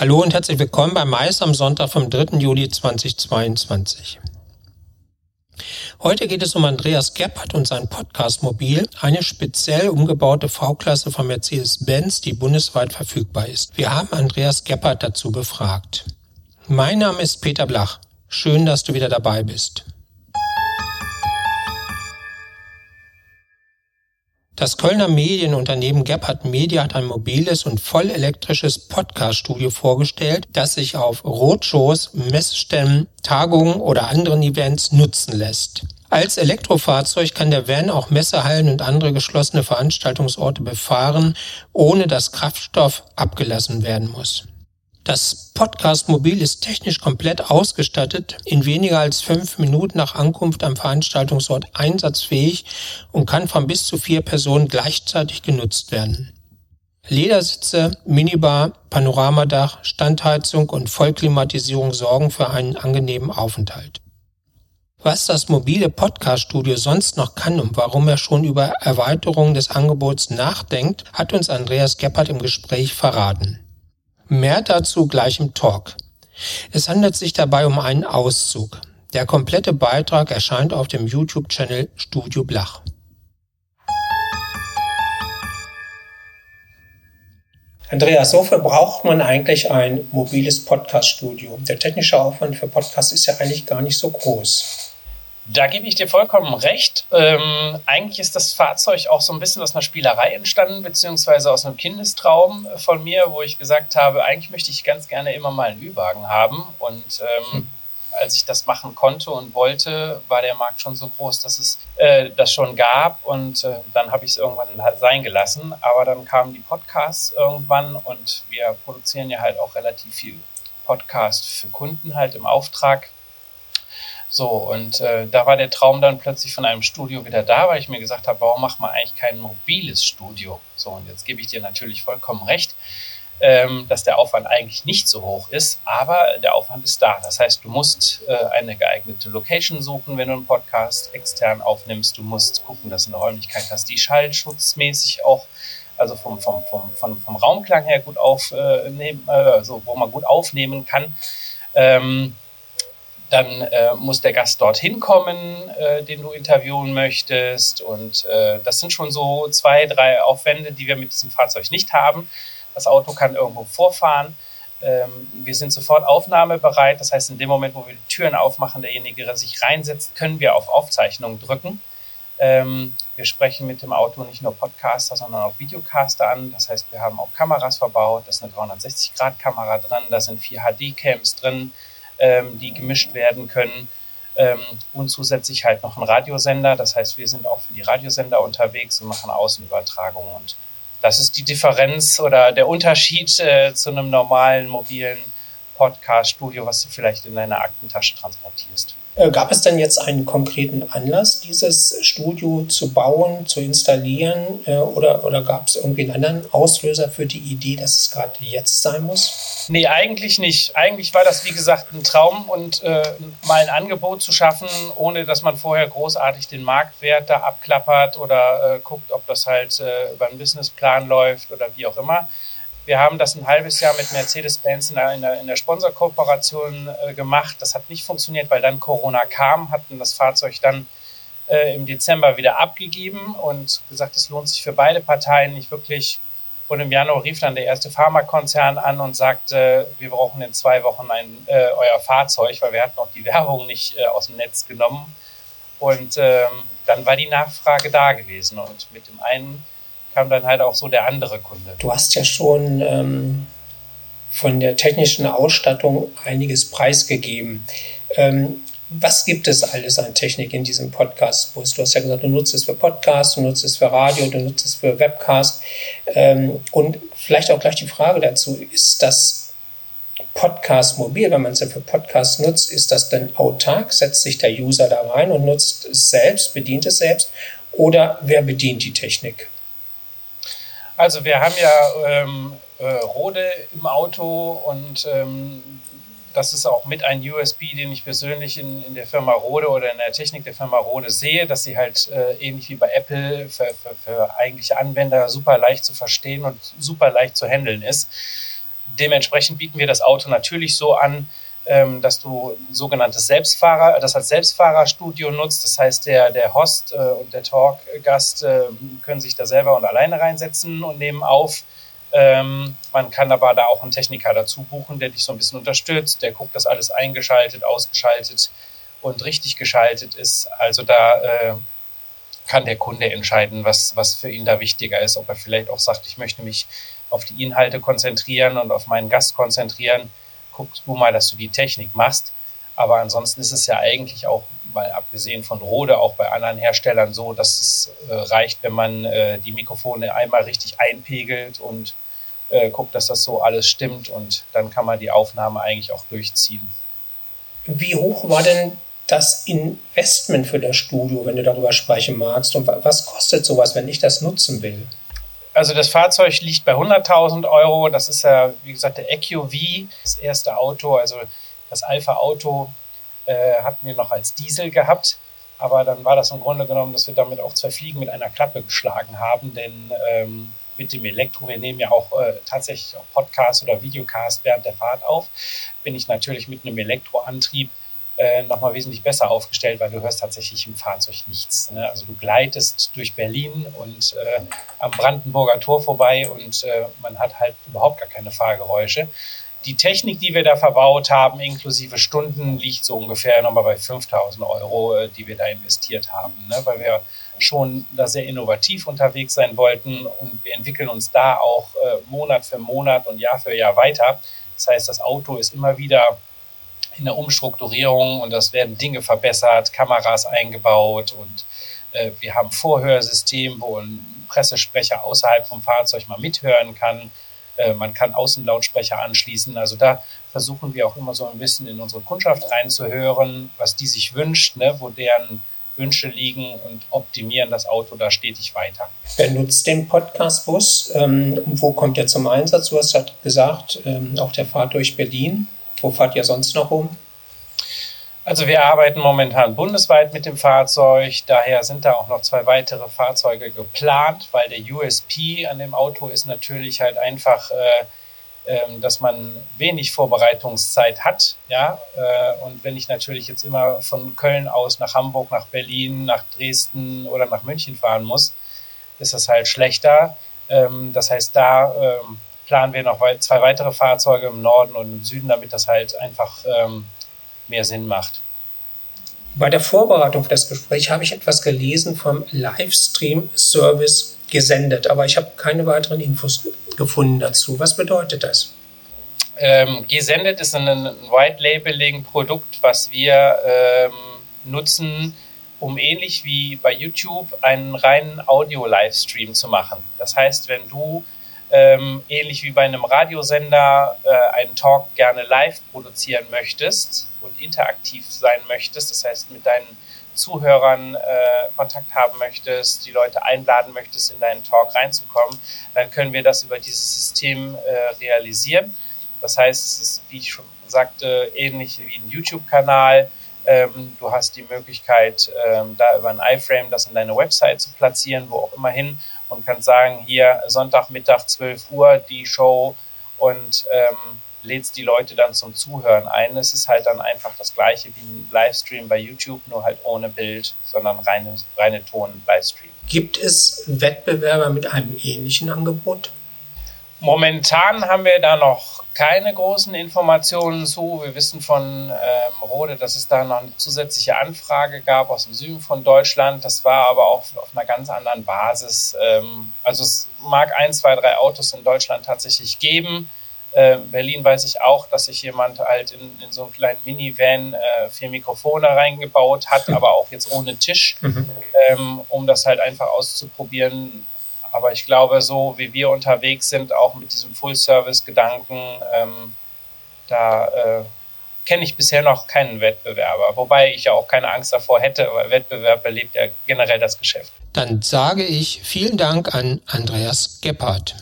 Hallo und herzlich willkommen bei Mais am Sonntag vom 3. Juli 2022. Heute geht es um Andreas Gebhardt und sein Podcast Mobil, eine speziell umgebaute V-Klasse von Mercedes-Benz, die bundesweit verfügbar ist. Wir haben Andreas Gebhardt dazu befragt. Mein Name ist Peter Blach. Schön, dass du wieder dabei bist. Das Kölner Medienunternehmen Gebhardt Media hat ein mobiles und vollelektrisches Podcast-Studio vorgestellt, das sich auf Roadshows, Messständen, Tagungen oder anderen Events nutzen lässt. Als Elektrofahrzeug kann der Van auch Messehallen und andere geschlossene Veranstaltungsorte befahren, ohne dass Kraftstoff abgelassen werden muss. Das Podcast-Mobil ist technisch komplett ausgestattet, in weniger als fünf Minuten nach Ankunft am Veranstaltungsort einsatzfähig und kann von bis zu vier Personen gleichzeitig genutzt werden. Ledersitze, Minibar, Panoramadach, Standheizung und Vollklimatisierung sorgen für einen angenehmen Aufenthalt. Was das mobile Podcast-Studio sonst noch kann und warum er schon über Erweiterung des Angebots nachdenkt, hat uns Andreas Geppert im Gespräch verraten. Mehr dazu gleich im Talk. Es handelt sich dabei um einen Auszug. Der komplette Beitrag erscheint auf dem YouTube-Channel Studio Blach. Andreas, wofür braucht man eigentlich ein mobiles Podcast-Studio? Der technische Aufwand für Podcasts ist ja eigentlich gar nicht so groß. Da gebe ich dir vollkommen recht. Ähm, eigentlich ist das Fahrzeug auch so ein bisschen aus einer Spielerei entstanden, beziehungsweise aus einem Kindestraum von mir, wo ich gesagt habe, eigentlich möchte ich ganz gerne immer mal einen Ü-Wagen haben. Und ähm, hm. als ich das machen konnte und wollte, war der Markt schon so groß, dass es äh, das schon gab. Und äh, dann habe ich es irgendwann sein gelassen. Aber dann kamen die Podcasts irgendwann und wir produzieren ja halt auch relativ viel Podcast für Kunden halt im Auftrag so, und äh, da war der Traum dann plötzlich von einem Studio wieder da, weil ich mir gesagt habe, warum macht man eigentlich kein mobiles Studio? So, und jetzt gebe ich dir natürlich vollkommen recht, ähm, dass der Aufwand eigentlich nicht so hoch ist, aber der Aufwand ist da. Das heißt, du musst äh, eine geeignete Location suchen, wenn du einen Podcast extern aufnimmst. Du musst gucken, dass du eine Räumlichkeit hast, die schallschutzmäßig auch also vom, vom, vom, vom, vom Raumklang her gut aufnehmen, äh, also wo man gut aufnehmen kann. Ähm, dann äh, muss der Gast dorthin kommen, äh, den du interviewen möchtest. Und äh, das sind schon so zwei, drei Aufwände, die wir mit diesem Fahrzeug nicht haben. Das Auto kann irgendwo vorfahren. Ähm, wir sind sofort aufnahmebereit. Das heißt, in dem Moment, wo wir die Türen aufmachen, derjenige der sich reinsetzt, können wir auf Aufzeichnung drücken. Ähm, wir sprechen mit dem Auto nicht nur Podcaster, sondern auch Videocaster an. Das heißt, wir haben auch Kameras verbaut. Da ist eine 360-Grad-Kamera drin. Da sind vier HD-Cams drin ähm, die gemischt werden können. Ähm, und zusätzlich halt noch ein Radiosender. Das heißt, wir sind auch für die Radiosender unterwegs und machen Außenübertragungen. Und das ist die Differenz oder der Unterschied äh, zu einem normalen mobilen Podcast-Studio, was du vielleicht in deiner Aktentasche transportierst. Äh, gab es denn jetzt einen konkreten Anlass, dieses Studio zu bauen, zu installieren? Äh, oder, oder gab es irgendwie einen anderen Auslöser für die Idee, dass es gerade jetzt sein muss? Nee, eigentlich nicht. Eigentlich war das, wie gesagt, ein Traum und äh, mal ein Angebot zu schaffen, ohne dass man vorher großartig den Marktwert da abklappert oder äh, guckt, ob das halt äh, über einen Businessplan läuft oder wie auch immer wir haben das ein halbes Jahr mit Mercedes-Benz in der, in der, Sponsorkooperation äh, gemacht. Das hat nicht funktioniert, weil dann Corona kam, hatten das Fahrzeug dann äh, im Dezember wieder abgegeben und gesagt, es lohnt sich für beide Parteien nicht wirklich. Und im Januar rief dann der erste Pharmakonzern an und sagte, wir brauchen in zwei Wochen ein, äh, euer Fahrzeug, weil wir hatten auch die Werbung nicht äh, aus dem Netz genommen. Und ähm, dann war die Nachfrage da gewesen. Und mit dem einen kam dann halt auch so der andere Kunde. Du hast ja schon ähm, von der technischen Ausstattung einiges preisgegeben. Ähm, was gibt es alles an Technik in diesem Podcast-Bus? Du hast ja gesagt, du nutzt es für Podcast, du nutzt es für Radio, du nutzt es für Webcast. Ähm, und vielleicht auch gleich die Frage dazu, ist das Podcast mobil, wenn man es ja für Podcast nutzt, ist das denn autark? Setzt sich der User da rein und nutzt es selbst, bedient es selbst? Oder wer bedient die Technik? Also wir haben ja ähm, äh, Rode im Auto und ähm, das ist auch mit ein USB, den ich persönlich in, in der Firma Rode oder in der Technik der Firma Rode sehe, dass sie halt äh, ähnlich wie bei Apple für, für, für eigentliche Anwender super leicht zu verstehen und super leicht zu handeln ist. dementsprechend bieten wir das Auto natürlich so an, ähm, dass du sogenanntes Selbstfahrer, das als Selbstfahrerstudio nutzt. Das heißt, der, der Host äh, und der Talkgast äh, können sich da selber und alleine reinsetzen und nehmen auf. Ähm, man kann aber da auch einen Techniker dazu buchen, der dich so ein bisschen unterstützt, der guckt, dass alles eingeschaltet, ausgeschaltet und richtig geschaltet ist. Also da äh, kann der Kunde entscheiden, was, was für ihn da wichtiger ist, ob er vielleicht auch sagt, ich möchte mich auf die Inhalte konzentrieren und auf meinen Gast konzentrieren guckst du mal, dass du die Technik machst. Aber ansonsten ist es ja eigentlich auch, mal abgesehen von Rode, auch bei anderen Herstellern so, dass es äh, reicht, wenn man äh, die Mikrofone einmal richtig einpegelt und äh, guckt, dass das so alles stimmt und dann kann man die Aufnahme eigentlich auch durchziehen. Wie hoch war denn das Investment für das Studio, wenn du darüber sprechen magst? Und was kostet sowas, wenn ich das nutzen will? Also das Fahrzeug liegt bei 100.000 Euro. Das ist ja, wie gesagt, der EQV, das erste Auto. Also das Alpha-Auto äh, hatten wir noch als Diesel gehabt. Aber dann war das im Grunde genommen, dass wir damit auch zwei Fliegen mit einer Klappe geschlagen haben. Denn ähm, mit dem Elektro, wir nehmen ja auch äh, tatsächlich auch Podcast oder Videocast während der Fahrt auf, bin ich natürlich mit einem Elektroantrieb äh, nochmal wesentlich besser aufgestellt, weil du hörst tatsächlich im Fahrzeug nichts. Ne? Also du gleitest durch Berlin und äh, am Brandenburger Tor vorbei und äh, man hat halt überhaupt gar keine Fahrgeräusche. Die Technik, die wir da verbaut haben, inklusive Stunden, liegt so ungefähr nochmal bei 5000 Euro, äh, die wir da investiert haben, ne? weil wir schon da sehr innovativ unterwegs sein wollten und wir entwickeln uns da auch äh, Monat für Monat und Jahr für Jahr weiter. Das heißt, das Auto ist immer wieder in der Umstrukturierung und das werden Dinge verbessert, Kameras eingebaut und äh, wir haben Vorhörsystem, wo ein Pressesprecher außerhalb vom Fahrzeug mal mithören kann. Äh, man kann Außenlautsprecher anschließen. Also da versuchen wir auch immer so ein bisschen in unsere Kundschaft reinzuhören, was die sich wünscht, ne, wo deren Wünsche liegen und optimieren das Auto da stetig weiter. Wer nutzt den Podcast-Bus? Ähm, wo kommt er zum Einsatz? Du hast gesagt, ähm, auf der Fahrt durch Berlin. Wo fahrt ihr sonst noch rum? Also wir arbeiten momentan bundesweit mit dem Fahrzeug, daher sind da auch noch zwei weitere Fahrzeuge geplant, weil der USP an dem Auto ist natürlich halt einfach, äh, äh, dass man wenig Vorbereitungszeit hat. Ja? Äh, und wenn ich natürlich jetzt immer von Köln aus nach Hamburg, nach Berlin, nach Dresden oder nach München fahren muss, ist das halt schlechter. Ähm, das heißt, da ähm, planen wir noch zwei weitere Fahrzeuge im Norden und im Süden, damit das halt einfach ähm, mehr Sinn macht. Bei der Vorbereitung für das Gespräch habe ich etwas gelesen vom Livestream-Service gesendet, aber ich habe keine weiteren Infos gefunden dazu. Was bedeutet das? Ähm, gesendet ist ein, White-Labeling-Produkt, was wir ähm, nutzen, um ähnlich wie bei YouTube einen reinen Audio-Livestream zu machen. Das heißt, wenn du ähm, ähnlich wie bei einem Radiosender äh, einen Talk gerne live produzieren möchtest und interaktiv sein möchtest, das heißt mit deinen Zuhörern äh, Kontakt haben möchtest, die Leute einladen möchtest, in deinen Talk reinzukommen, dann können wir das über dieses System äh, realisieren. Das heißt, es ist, wie ich schon sagte, ähnlich wie ein YouTube-Kanal. Ähm, du hast die Möglichkeit, ähm, da über ein iFrame das in deine Website zu platzieren, wo auch immer hin und kann sagen, hier Sonntagmittag 12 Uhr die Show und ähm, lädst die Leute dann zum Zuhören ein. Es ist halt dann einfach das gleiche wie ein Livestream bei YouTube, nur halt ohne Bild, sondern reine, reine Ton-Livestream. Gibt es Wettbewerber mit einem ähnlichen Angebot? Momentan haben wir da noch keine großen Informationen zu. Wir wissen von ähm, Rode, dass es da noch eine zusätzliche Anfrage gab aus dem Süden von Deutschland. Das war aber auch auf einer ganz anderen Basis. Ähm, also es mag ein, zwei, drei Autos in Deutschland tatsächlich geben. Äh, Berlin weiß ich auch, dass sich jemand halt in, in so einen kleinen Minivan äh, vier Mikrofone reingebaut hat, aber auch jetzt ohne Tisch, mhm. ähm, um das halt einfach auszuprobieren, aber ich glaube, so wie wir unterwegs sind, auch mit diesem Full-Service-Gedanken, ähm, da äh, kenne ich bisher noch keinen Wettbewerber. Wobei ich ja auch keine Angst davor hätte, weil Wettbewerb belebt ja generell das Geschäft. Dann sage ich vielen Dank an Andreas Gebhardt.